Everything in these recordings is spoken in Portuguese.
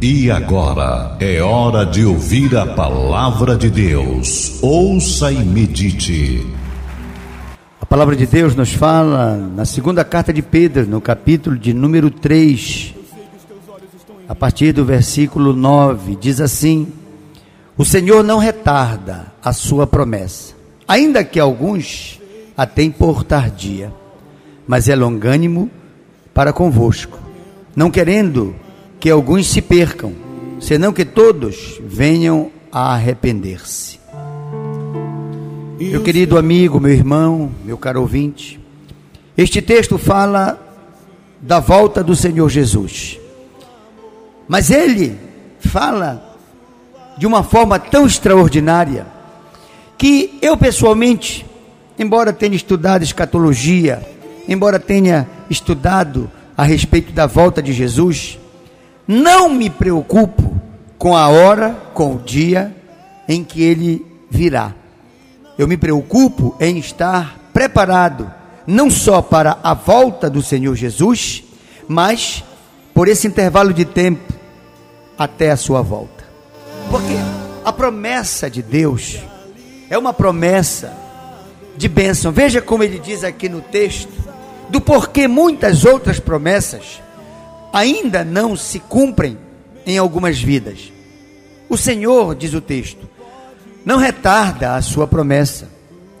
E agora é hora de ouvir a palavra de Deus. Ouça e medite. A palavra de Deus nos fala na segunda carta de Pedro, no capítulo de número 3, a partir do versículo 9, diz assim: O Senhor não retarda a sua promessa, ainda que alguns a tenham por tardia, mas é longânimo para convosco, não querendo que alguns se percam, senão que todos venham a arrepender-se. Meu querido amigo, meu irmão, meu caro ouvinte, este texto fala da volta do Senhor Jesus. Mas ele fala de uma forma tão extraordinária que eu pessoalmente, embora tenha estudado escatologia, embora tenha estudado a respeito da volta de Jesus, não me preocupo com a hora, com o dia em que ele virá. Eu me preocupo em estar preparado, não só para a volta do Senhor Jesus, mas por esse intervalo de tempo até a sua volta. Porque a promessa de Deus é uma promessa de bênção. Veja como ele diz aqui no texto, do porquê muitas outras promessas ainda não se cumprem em algumas vidas. O Senhor, diz o texto, não retarda a sua promessa,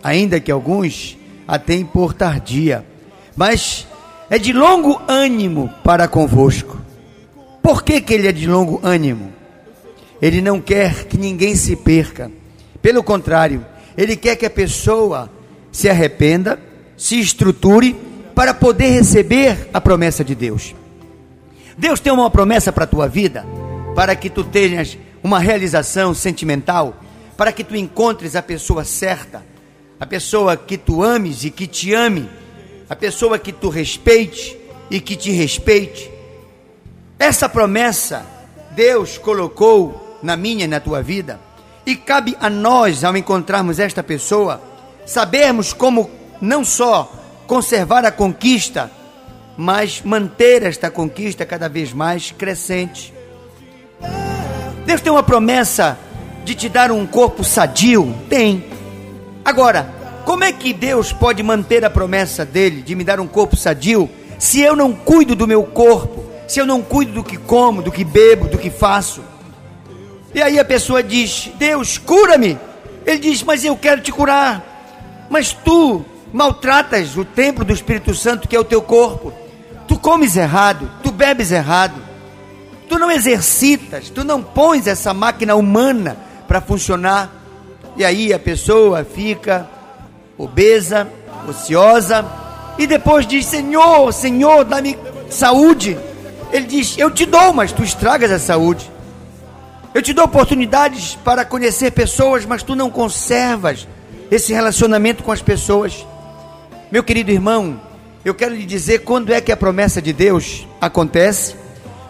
ainda que alguns a tenham por tardia, mas é de longo ânimo para convosco. Por que, que ele é de longo ânimo? Ele não quer que ninguém se perca. Pelo contrário, ele quer que a pessoa se arrependa, se estruture para poder receber a promessa de Deus. Deus tem uma promessa para a tua vida, para que tu tenhas uma realização sentimental, para que tu encontres a pessoa certa, a pessoa que tu ames e que te ame, a pessoa que tu respeite e que te respeite. Essa promessa Deus colocou na minha e na tua vida, e cabe a nós, ao encontrarmos esta pessoa, sabermos como não só conservar a conquista, mas manter esta conquista cada vez mais crescente. Deus tem uma promessa de te dar um corpo sadio? Tem. Agora, como é que Deus pode manter a promessa dele de me dar um corpo sadio se eu não cuido do meu corpo, se eu não cuido do que como, do que bebo, do que faço? E aí a pessoa diz: Deus, cura-me. Ele diz: Mas eu quero te curar. Mas tu maltratas o templo do Espírito Santo, que é o teu corpo comes errado, tu bebes errado, tu não exercitas, tu não pões essa máquina humana para funcionar, e aí a pessoa fica obesa, ociosa, e depois diz: Senhor, Senhor, dá-me saúde. Ele diz: Eu te dou, mas tu estragas a saúde. Eu te dou oportunidades para conhecer pessoas, mas tu não conservas esse relacionamento com as pessoas. Meu querido irmão, eu quero lhe dizer quando é que a promessa de Deus acontece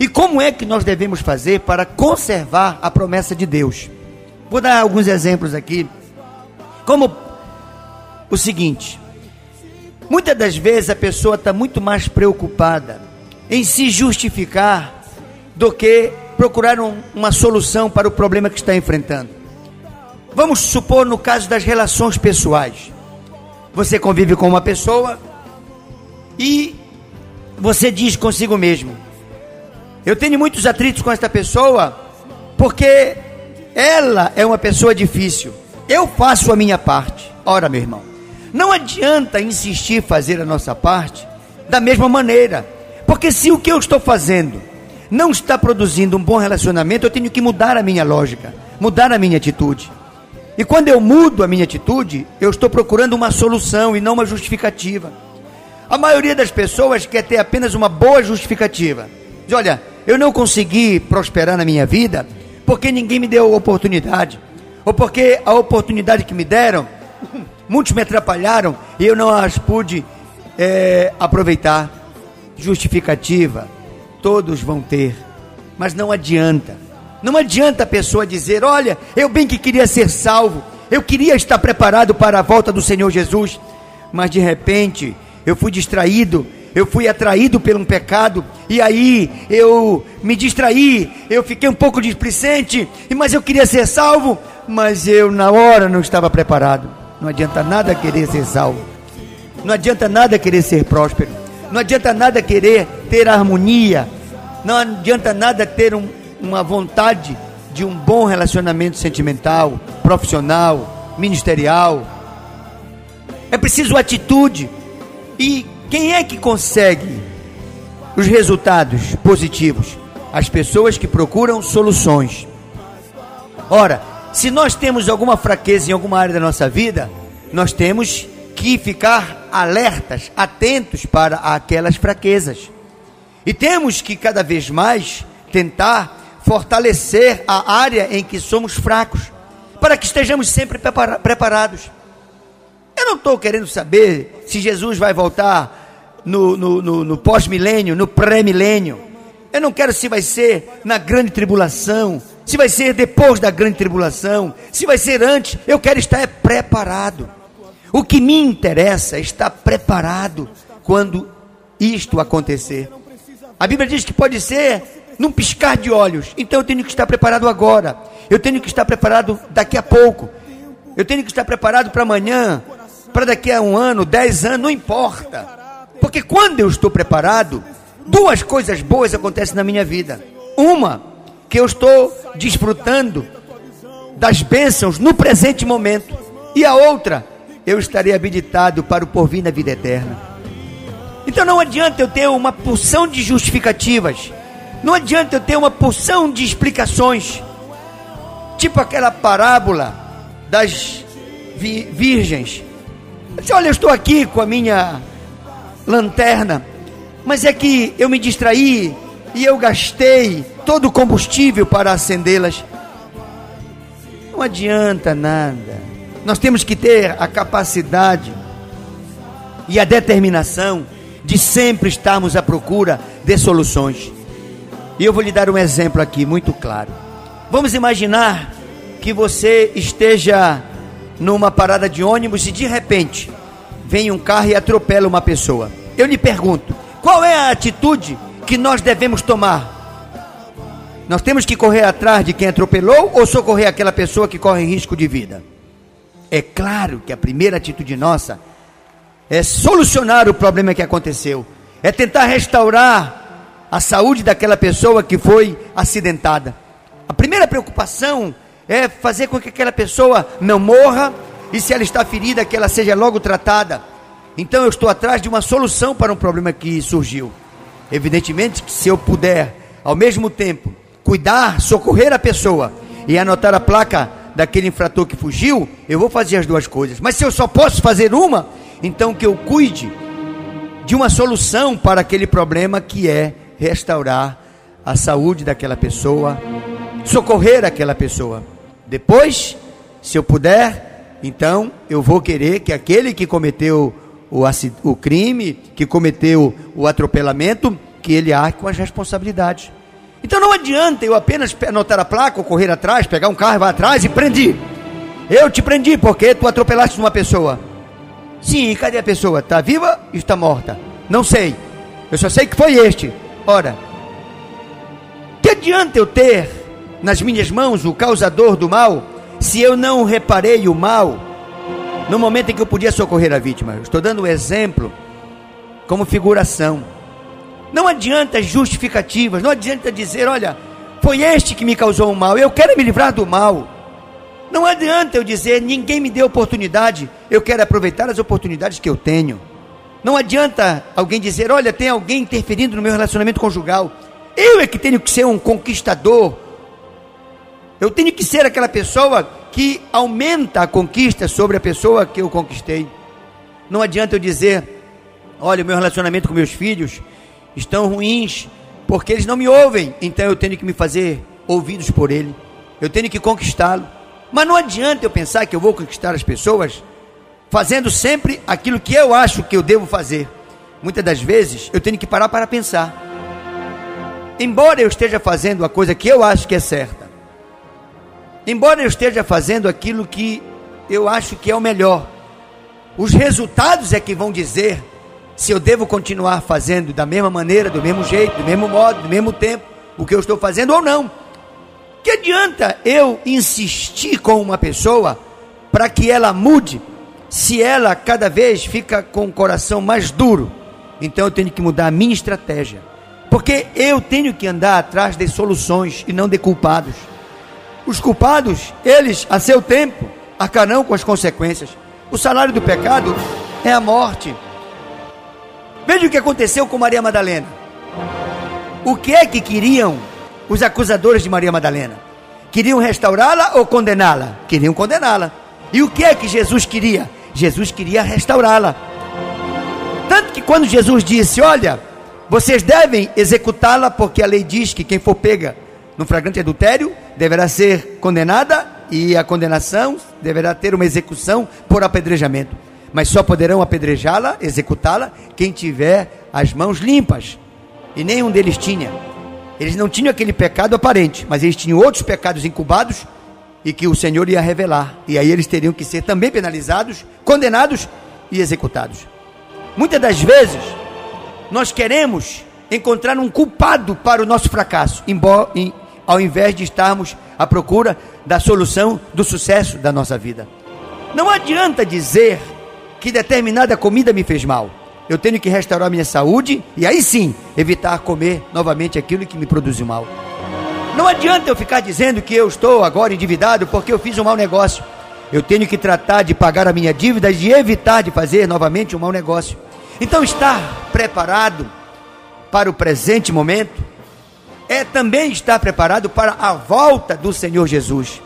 e como é que nós devemos fazer para conservar a promessa de Deus. Vou dar alguns exemplos aqui. Como o seguinte: muitas das vezes a pessoa está muito mais preocupada em se justificar do que procurar um, uma solução para o problema que está enfrentando. Vamos supor no caso das relações pessoais. Você convive com uma pessoa e você diz consigo mesmo: Eu tenho muitos atritos com esta pessoa porque ela é uma pessoa difícil. Eu faço a minha parte. Ora, meu irmão, não adianta insistir fazer a nossa parte da mesma maneira, porque se o que eu estou fazendo não está produzindo um bom relacionamento, eu tenho que mudar a minha lógica, mudar a minha atitude. E quando eu mudo a minha atitude, eu estou procurando uma solução e não uma justificativa. A maioria das pessoas quer ter apenas uma boa justificativa. Diz, olha, eu não consegui prosperar na minha vida porque ninguém me deu oportunidade. Ou porque a oportunidade que me deram, muitos me atrapalharam e eu não as pude é, aproveitar. Justificativa, todos vão ter, mas não adianta. Não adianta a pessoa dizer: Olha, eu bem que queria ser salvo, eu queria estar preparado para a volta do Senhor Jesus, mas de repente eu fui distraído eu fui atraído por um pecado e aí eu me distraí, eu fiquei um pouco displicente, mas eu queria ser salvo, mas eu na hora não estava preparado. Não adianta nada querer ser salvo. Não adianta nada querer ser próspero. Não adianta nada querer ter harmonia. Não adianta nada ter um, uma vontade de um bom relacionamento sentimental, profissional, ministerial. É preciso atitude. E quem é que consegue os resultados positivos? As pessoas que procuram soluções. Ora, se nós temos alguma fraqueza em alguma área da nossa vida, nós temos que ficar alertas, atentos para aquelas fraquezas. E temos que cada vez mais tentar fortalecer a área em que somos fracos, para que estejamos sempre preparados. Não estou querendo saber se Jesus vai voltar no, no, no, no pós-milênio, no pré-milênio. Eu não quero se vai ser na grande tribulação, se vai ser depois da grande tribulação, se vai ser antes. Eu quero estar preparado. O que me interessa é estar preparado quando isto acontecer. A Bíblia diz que pode ser num piscar de olhos. Então eu tenho que estar preparado agora. Eu tenho que estar preparado daqui a pouco. Eu tenho que estar preparado para amanhã, para daqui a um ano, dez anos, não importa. Porque quando eu estou preparado, duas coisas boas acontecem na minha vida. Uma, que eu estou desfrutando das bênçãos no presente momento. E a outra, eu estarei habilitado para o porvir na vida eterna. Então não adianta eu ter uma porção de justificativas, não adianta eu ter uma porção de explicações, tipo aquela parábola das vi virgens. Disse, Olha, eu estou aqui com a minha lanterna, mas é que eu me distraí e eu gastei todo o combustível para acendê-las. Não adianta nada. Nós temos que ter a capacidade e a determinação de sempre estarmos à procura de soluções. E eu vou lhe dar um exemplo aqui muito claro. Vamos imaginar que você esteja numa parada de ônibus e de repente vem um carro e atropela uma pessoa. Eu lhe pergunto, qual é a atitude que nós devemos tomar? Nós temos que correr atrás de quem atropelou ou socorrer aquela pessoa que corre risco de vida? É claro que a primeira atitude nossa é solucionar o problema que aconteceu, é tentar restaurar a saúde daquela pessoa que foi acidentada. A primeira preocupação é fazer com que aquela pessoa não morra e se ela está ferida, que ela seja logo tratada. Então eu estou atrás de uma solução para um problema que surgiu. Evidentemente que se eu puder, ao mesmo tempo, cuidar, socorrer a pessoa e anotar a placa daquele infrator que fugiu, eu vou fazer as duas coisas. Mas se eu só posso fazer uma, então que eu cuide de uma solução para aquele problema que é restaurar a saúde daquela pessoa, socorrer aquela pessoa. Depois, se eu puder, então eu vou querer que aquele que cometeu o, o crime, que cometeu o atropelamento, que ele arque com as responsabilidades. Então não adianta eu apenas anotar a placa ou correr atrás, pegar um carro e vai atrás e prendi. Eu te prendi porque tu atropelaste uma pessoa. Sim, cadê a pessoa? Está viva ou está morta? Não sei. Eu só sei que foi este. Ora, que adianta eu ter nas minhas mãos o causador do mal se eu não reparei o mal no momento em que eu podia socorrer a vítima? Estou dando um exemplo como figuração. Não adianta justificativas, não adianta dizer, olha, foi este que me causou o mal, eu quero me livrar do mal. Não adianta eu dizer, ninguém me deu oportunidade, eu quero aproveitar as oportunidades que eu tenho. Não adianta alguém dizer, olha, tem alguém interferindo no meu relacionamento conjugal. Eu é que tenho que ser um conquistador. Eu tenho que ser aquela pessoa que aumenta a conquista sobre a pessoa que eu conquistei. Não adianta eu dizer, olha, o meu relacionamento com meus filhos estão ruins, porque eles não me ouvem, então eu tenho que me fazer ouvidos por ele, eu tenho que conquistá-lo. Mas não adianta eu pensar que eu vou conquistar as pessoas fazendo sempre aquilo que eu acho que eu devo fazer. Muitas das vezes eu tenho que parar para pensar. Embora eu esteja fazendo a coisa que eu acho que é certa, embora eu esteja fazendo aquilo que eu acho que é o melhor, os resultados é que vão dizer se eu devo continuar fazendo da mesma maneira, do mesmo jeito, do mesmo modo, do mesmo tempo, o que eu estou fazendo ou não. Que adianta eu insistir com uma pessoa para que ela mude, se ela cada vez fica com o coração mais duro? Então eu tenho que mudar a minha estratégia. Porque eu tenho que andar atrás de soluções e não de culpados. Os culpados, eles, a seu tempo, arcarão com as consequências. O salário do pecado é a morte. Veja o que aconteceu com Maria Madalena. O que é que queriam os acusadores de Maria Madalena? Queriam restaurá-la ou condená-la? Queriam condená-la. E o que é que Jesus queria? Jesus queria restaurá-la. Tanto que quando Jesus disse: Olha, vocês devem executá-la, porque a lei diz que quem for pega no flagrante adultério deverá ser condenada e a condenação deverá ter uma execução por apedrejamento. Mas só poderão apedrejá-la, executá-la, quem tiver as mãos limpas. E nenhum deles tinha. Eles não tinham aquele pecado aparente, mas eles tinham outros pecados incubados e que o Senhor ia revelar. E aí eles teriam que ser também penalizados, condenados e executados. Muitas das vezes, nós queremos encontrar um culpado para o nosso fracasso, embora, em, ao invés de estarmos à procura da solução do sucesso da nossa vida. Não adianta dizer que determinada comida me fez mal. Eu tenho que restaurar minha saúde e aí sim evitar comer novamente aquilo que me produziu mal. Não adianta eu ficar dizendo que eu estou agora endividado porque eu fiz um mau negócio. Eu tenho que tratar de pagar a minha dívida e de evitar de fazer novamente um mau negócio. Então, estar preparado para o presente momento é também estar preparado para a volta do Senhor Jesus.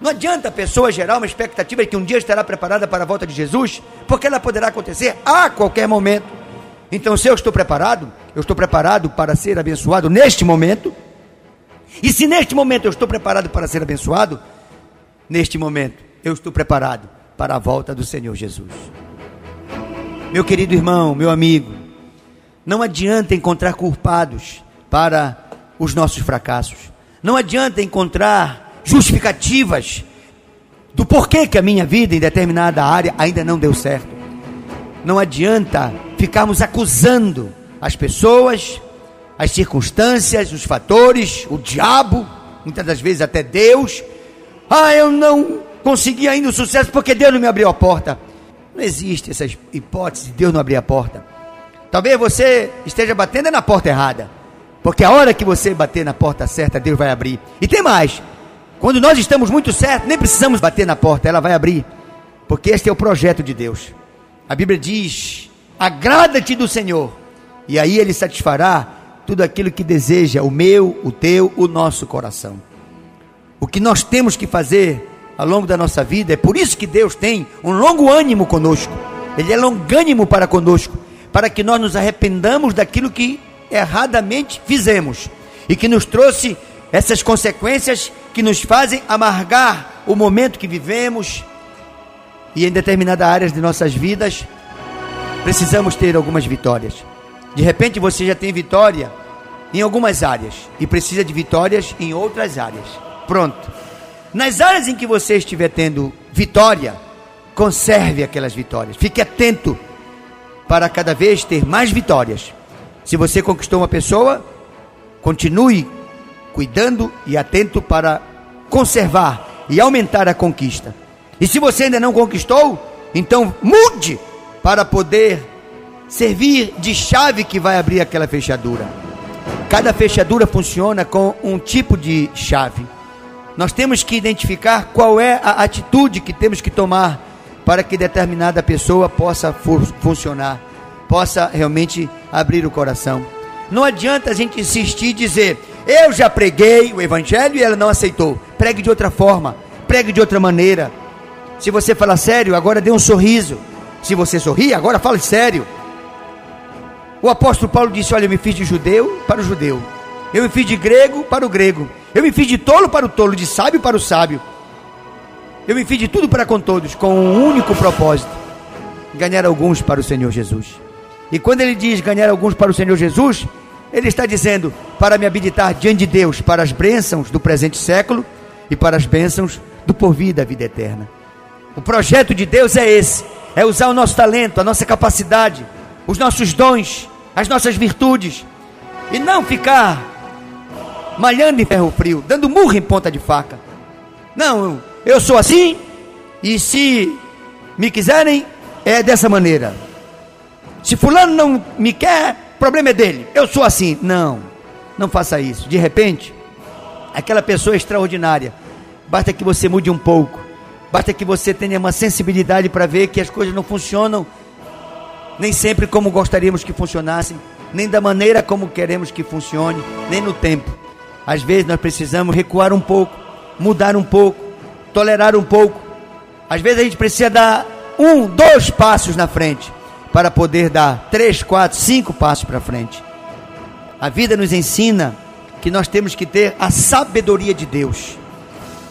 Não adianta a pessoa gerar uma expectativa de que um dia estará preparada para a volta de Jesus, porque ela poderá acontecer a qualquer momento. Então, se eu estou preparado, eu estou preparado para ser abençoado neste momento. E se neste momento eu estou preparado para ser abençoado, neste momento eu estou preparado para a volta do Senhor Jesus. Meu querido irmão, meu amigo, não adianta encontrar culpados para os nossos fracassos. Não adianta encontrar justificativas do porquê que a minha vida em determinada área ainda não deu certo. Não adianta ficarmos acusando as pessoas, as circunstâncias, os fatores, o diabo, muitas das vezes até Deus. Ah, eu não consegui ainda o sucesso porque Deus não me abriu a porta. Não existe essa hipótese de Deus não abrir a porta. Talvez você esteja batendo na porta errada. Porque a hora que você bater na porta certa, Deus vai abrir. E tem mais. Quando nós estamos muito certos, nem precisamos bater na porta, ela vai abrir. Porque este é o projeto de Deus. A Bíblia diz: agrada-te do Senhor, e aí Ele satisfará tudo aquilo que deseja, o meu, o teu, o nosso coração. O que nós temos que fazer ao longo da nossa vida. É por isso que Deus tem um longo ânimo conosco. Ele é longânimo para conosco, para que nós nos arrependamos daquilo que erradamente fizemos e que nos trouxe essas consequências que nos fazem amargar o momento que vivemos e em determinadas áreas de nossas vidas precisamos ter algumas vitórias. De repente você já tem vitória em algumas áreas e precisa de vitórias em outras áreas. Pronto. Nas áreas em que você estiver tendo vitória, conserve aquelas vitórias. Fique atento para cada vez ter mais vitórias. Se você conquistou uma pessoa, continue cuidando e atento para conservar e aumentar a conquista. E se você ainda não conquistou, então mude para poder servir de chave que vai abrir aquela fechadura. Cada fechadura funciona com um tipo de chave. Nós temos que identificar qual é a atitude que temos que tomar para que determinada pessoa possa funcionar, possa realmente abrir o coração. Não adianta a gente insistir e dizer: Eu já preguei o evangelho e ela não aceitou. Pregue de outra forma, pregue de outra maneira. Se você falar sério, agora dê um sorriso. Se você sorrir, agora fale sério. O apóstolo Paulo disse: Olha, eu me fiz de judeu para o judeu, eu me fiz de grego para o grego, eu me fiz de tolo para o tolo, de sábio para o sábio. Eu me fiz de tudo para com todos, com um único propósito: ganhar alguns para o Senhor Jesus. E quando ele diz ganhar alguns para o Senhor Jesus, ele está dizendo para me habilitar diante de Deus para as bênçãos do presente século e para as bênçãos do porvir da vida eterna. O projeto de Deus é esse: é usar o nosso talento, a nossa capacidade, os nossos dons, as nossas virtudes, e não ficar malhando em ferro frio, dando murro em ponta de faca. Não, eu sou assim, e se me quiserem, é dessa maneira. Se fulano não me quer, problema é dele. Eu sou assim. Não, não faça isso. De repente, aquela pessoa é extraordinária. Basta que você mude um pouco. Basta que você tenha uma sensibilidade para ver que as coisas não funcionam nem sempre como gostaríamos que funcionassem, nem da maneira como queremos que funcione, nem no tempo. Às vezes nós precisamos recuar um pouco, mudar um pouco, tolerar um pouco. Às vezes a gente precisa dar um, dois passos na frente para poder dar três, quatro, cinco passos para frente. A vida nos ensina que nós temos que ter a sabedoria de Deus.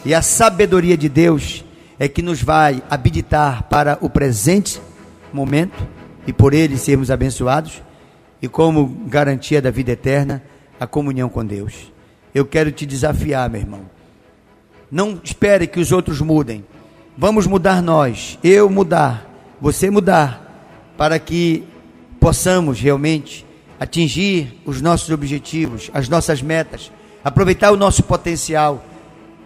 E a sabedoria de Deus é que nos vai habilitar para o presente momento e por ele sermos abençoados e como garantia da vida eterna, a comunhão com Deus. Eu quero te desafiar, meu irmão. Não espere que os outros mudem. Vamos mudar nós, eu mudar, você mudar, para que possamos realmente atingir os nossos objetivos, as nossas metas, aproveitar o nosso potencial.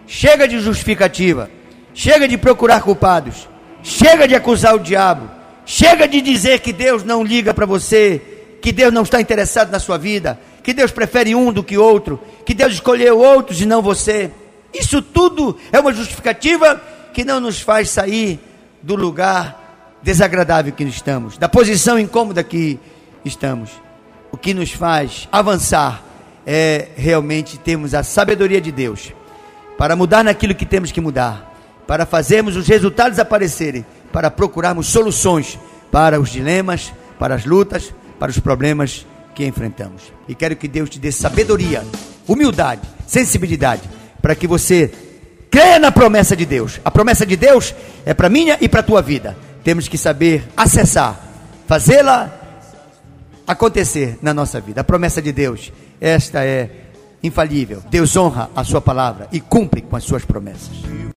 Chega de justificativa, chega de procurar culpados, chega de acusar o diabo, chega de dizer que Deus não liga para você, que Deus não está interessado na sua vida, que Deus prefere um do que outro, que Deus escolheu outros e não você. Isso tudo é uma justificativa que não nos faz sair do lugar desagradável que estamos, da posição incômoda que estamos. O que nos faz avançar é realmente termos a sabedoria de Deus para mudar naquilo que temos que mudar, para fazermos os resultados aparecerem, para procurarmos soluções para os dilemas, para as lutas, para os problemas que enfrentamos. E quero que Deus te dê sabedoria, humildade, sensibilidade para que você creia na promessa de Deus. A promessa de Deus é para minha e para tua vida. Temos que saber acessar, fazê-la acontecer na nossa vida. A promessa de Deus, esta é infalível. Deus honra a sua palavra e cumpre com as suas promessas.